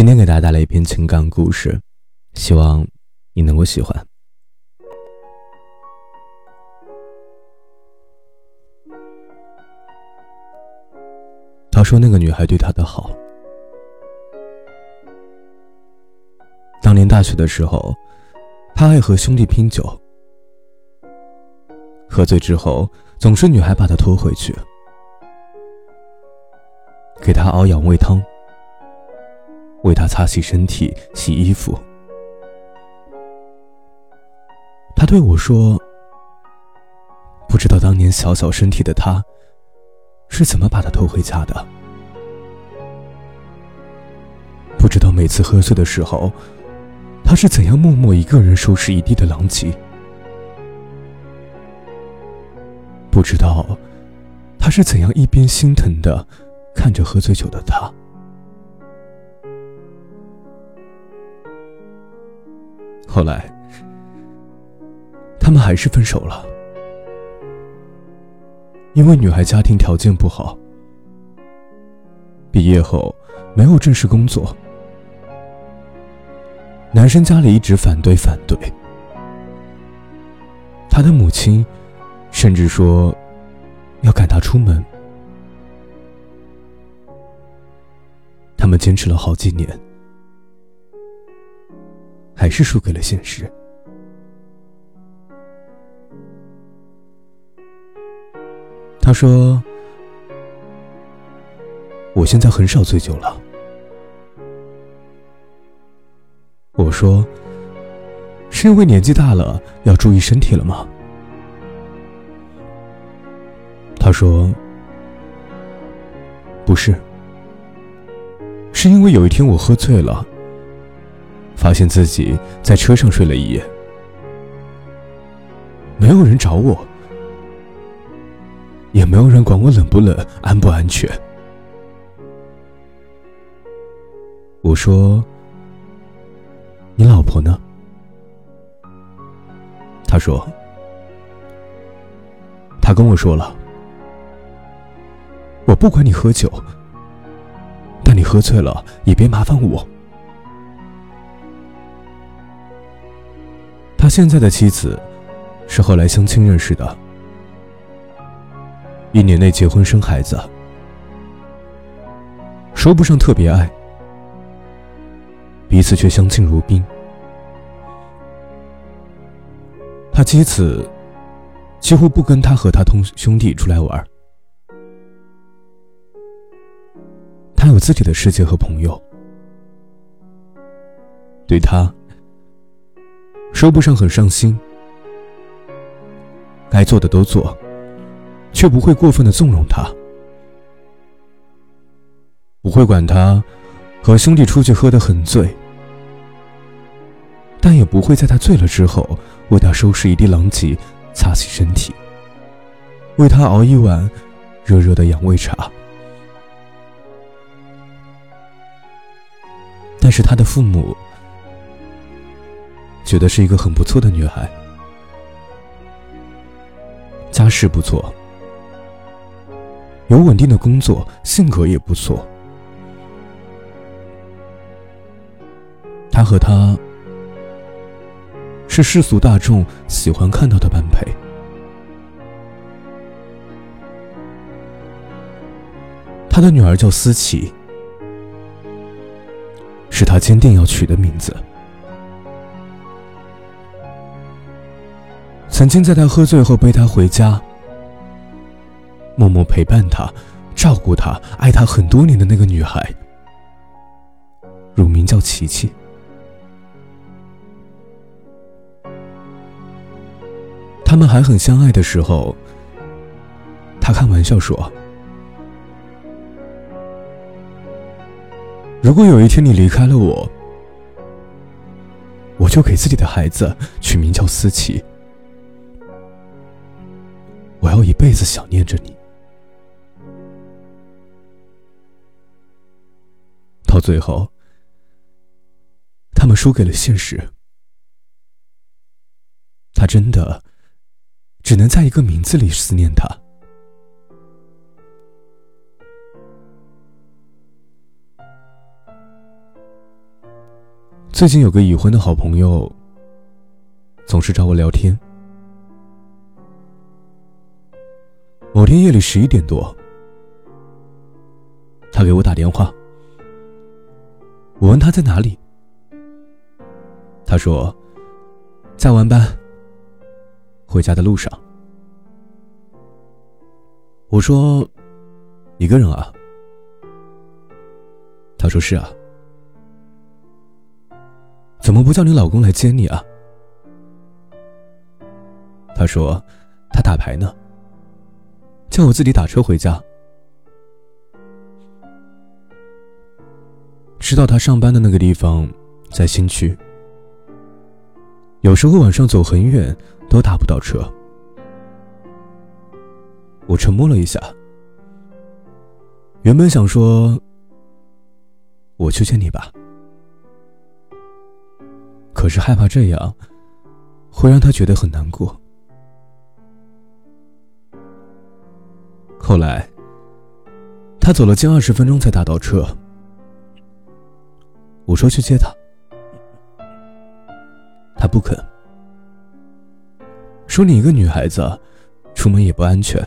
今天给大家带来一篇情感故事，希望你能够喜欢。他说：“那个女孩对他的好。当年大学的时候，他爱和兄弟拼酒，喝醉之后，总是女孩把他拖回去，给他熬养胃汤。”为他擦洗身体、洗衣服。他对我说：“不知道当年小小身体的他，是怎么把他偷回家的？不知道每次喝醉的时候，他是怎样默默一个人收拾一地的狼藉？不知道他是怎样一边心疼的看着喝醉酒的他。”后来，他们还是分手了，因为女孩家庭条件不好，毕业后没有正式工作，男生家里一直反对反对，他的母亲甚至说要赶他出门，他们坚持了好几年。还是输给了现实。他说：“我现在很少醉酒了。”我说：“是因为年纪大了，要注意身体了吗？”他说：“不是，是因为有一天我喝醉了。”发现自己在车上睡了一夜，没有人找我，也没有人管我冷不冷、安不安全。我说：“你老婆呢？”他说：“他跟我说了，我不管你喝酒，但你喝醉了也别麻烦我。”现在的妻子，是后来相亲认识的，一年内结婚生孩子，说不上特别爱，彼此却相敬如宾。他妻子几乎不跟他和他同兄弟出来玩，他有自己的世界和朋友，对他。说不上很上心，该做的都做，却不会过分的纵容他，不会管他和兄弟出去喝得很醉，但也不会在他醉了之后为他收拾一地狼藉、擦洗身体，为他熬一碗热热的养胃茶。但是他的父母。觉得是一个很不错的女孩，家世不错，有稳定的工作，性格也不错。他和她是世俗大众喜欢看到的般配。他的女儿叫思琪，是他坚定要取的名字。曾经在他喝醉后背他回家，默默陪伴他、照顾他、爱他很多年的那个女孩，乳名叫琪琪。他们还很相爱的时候，他开玩笑说：“如果有一天你离开了我，我就给自己的孩子取名叫思琪。”我一辈子想念着你。到最后，他们输给了现实。他真的只能在一个名字里思念他。最近有个已婚的好朋友，总是找我聊天。某天夜里十一点多，他给我打电话。我问他在哪里，他说在完班，回家的路上。我说一个人啊，他说是啊，怎么不叫你老公来接你啊？他说他打牌呢。叫我自己打车回家。知道他上班的那个地方在新区，有时候晚上走很远都打不到车。我沉默了一下，原本想说我去接你吧，可是害怕这样会让他觉得很难过。后来，他走了近二十分钟才打到车。我说去接他，他不肯，说你一个女孩子，出门也不安全。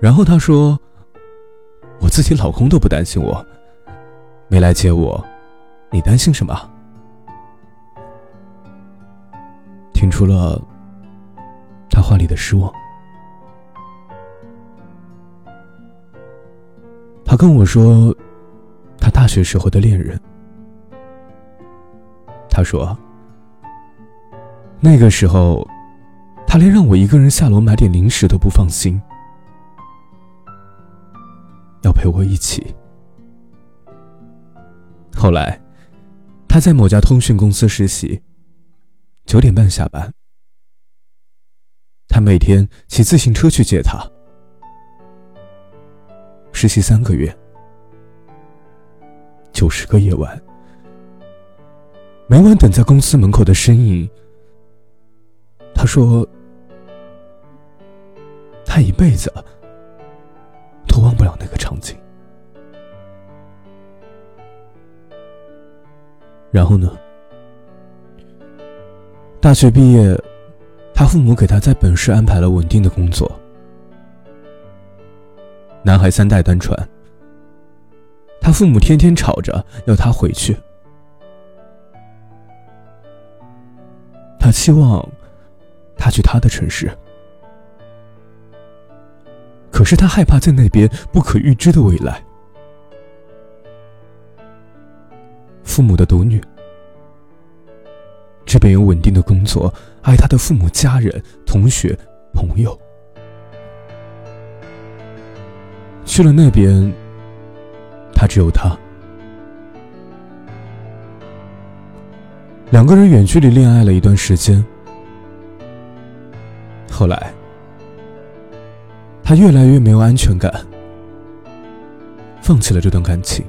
然后他说，我自己老公都不担心我，没来接我，你担心什么？听出了他话里的失望。他跟我说，他大学时候的恋人。他说，那个时候，他连让我一个人下楼买点零食都不放心，要陪我一起。后来，他在某家通讯公司实习，九点半下班，他每天骑自行车去接她。实习三个月，九十个夜晚，每晚等在公司门口的身影。他说，他一辈子都忘不了那个场景。然后呢？大学毕业，他父母给他在本市安排了稳定的工作。男孩三代单传，他父母天天吵着要他回去。他希望他去他的城市，可是他害怕在那边不可预知的未来。父母的独女，这边有稳定的工作，爱他的父母、家人、同学、朋友。去了那边，他只有他。两个人远距离恋爱了一段时间，后来他越来越没有安全感，放弃了这段感情。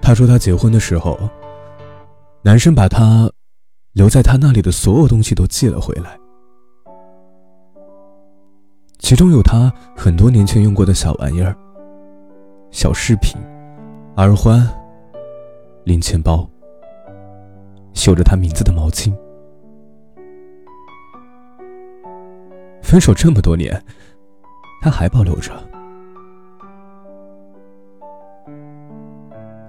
他说他结婚的时候，男生把他留在他那里的所有东西都寄了回来。其中有他很多年前用过的小玩意儿、小饰品、耳环、零钱包、绣着他名字的毛巾。分手这么多年，他还保留着。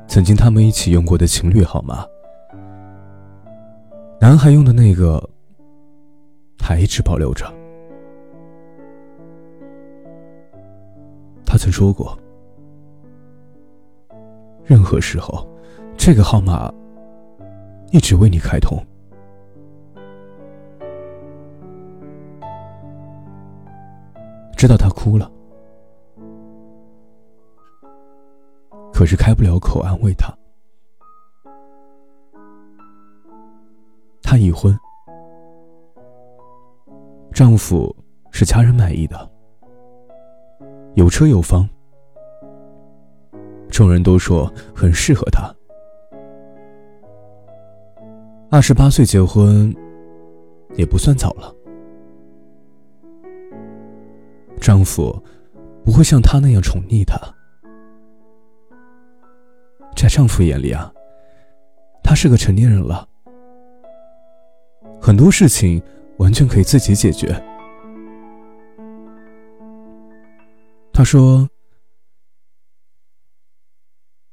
曾经他们一起用过的情侣号码，男孩用的那个，还一直保留着。说过，任何时候，这个号码一直为你开通。知道他哭了，可是开不了口安慰他。她已婚，丈夫是家人满意的。有车有房，众人都说很适合她。二十八岁结婚，也不算早了。丈夫不会像他那样宠溺她。在丈夫眼里啊，她是个成年人了，很多事情完全可以自己解决。他说：“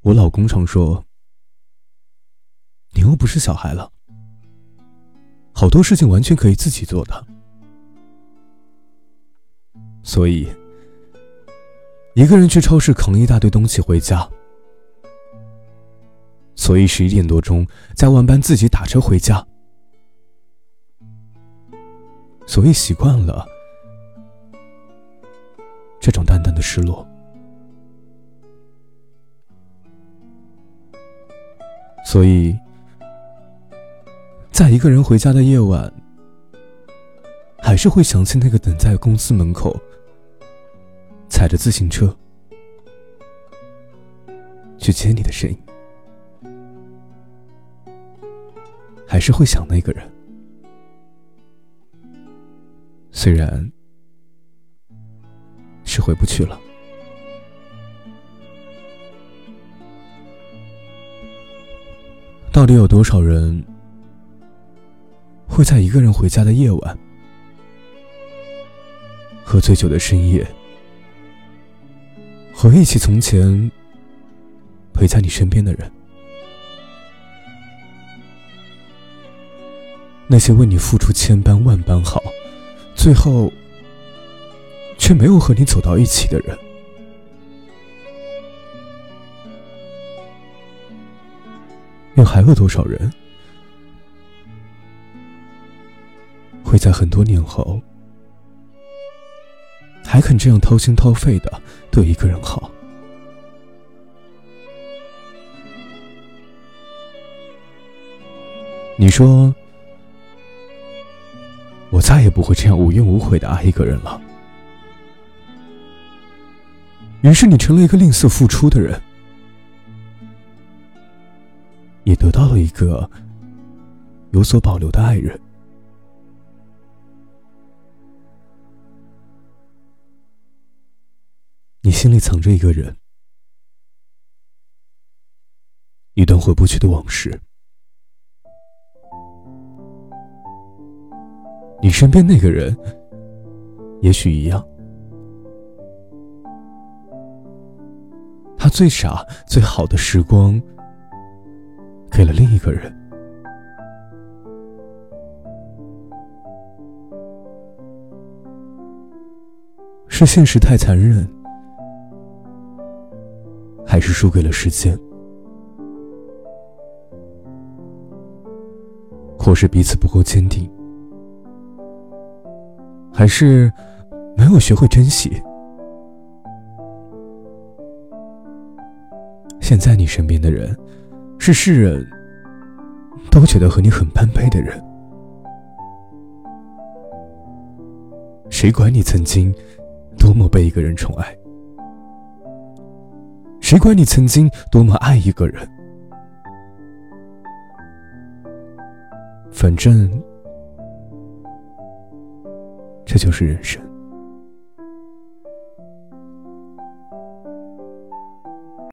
我老公常说，你又不是小孩了，好多事情完全可以自己做的。”所以，一个人去超市扛一大堆东西回家。所以十一点多钟在晚班自己打车回家。所以习惯了这种淡淡的失落。所以，在一个人回家的夜晚，还是会想起那个等在公司门口。踩着自行车去接你的身影，还是会想那个人。虽然是回不去了。到底有多少人会在一个人回家的夜晚，喝醉酒的深夜？回忆起从前陪在你身边的人，那些为你付出千般万般好，最后却没有和你走到一起的人，又还有多少人会在很多年后？还肯这样掏心掏肺的对一个人好？你说，我再也不会这样无怨无悔的爱一个人了。于是你成了一个吝啬付出的人，也得到了一个有所保留的爱人。你心里藏着一个人，一段回不去的往事。你身边那个人，也许一样。最傻、最好的时光，给了另一个人。是现实太残忍。还是输给了时间，或是彼此不够坚定，还是没有学会珍惜。现在你身边的人，是世人都觉得和你很般配的人。谁管你曾经多么被一个人宠爱？谁管你曾经多么爱一个人？反正，这就是人生。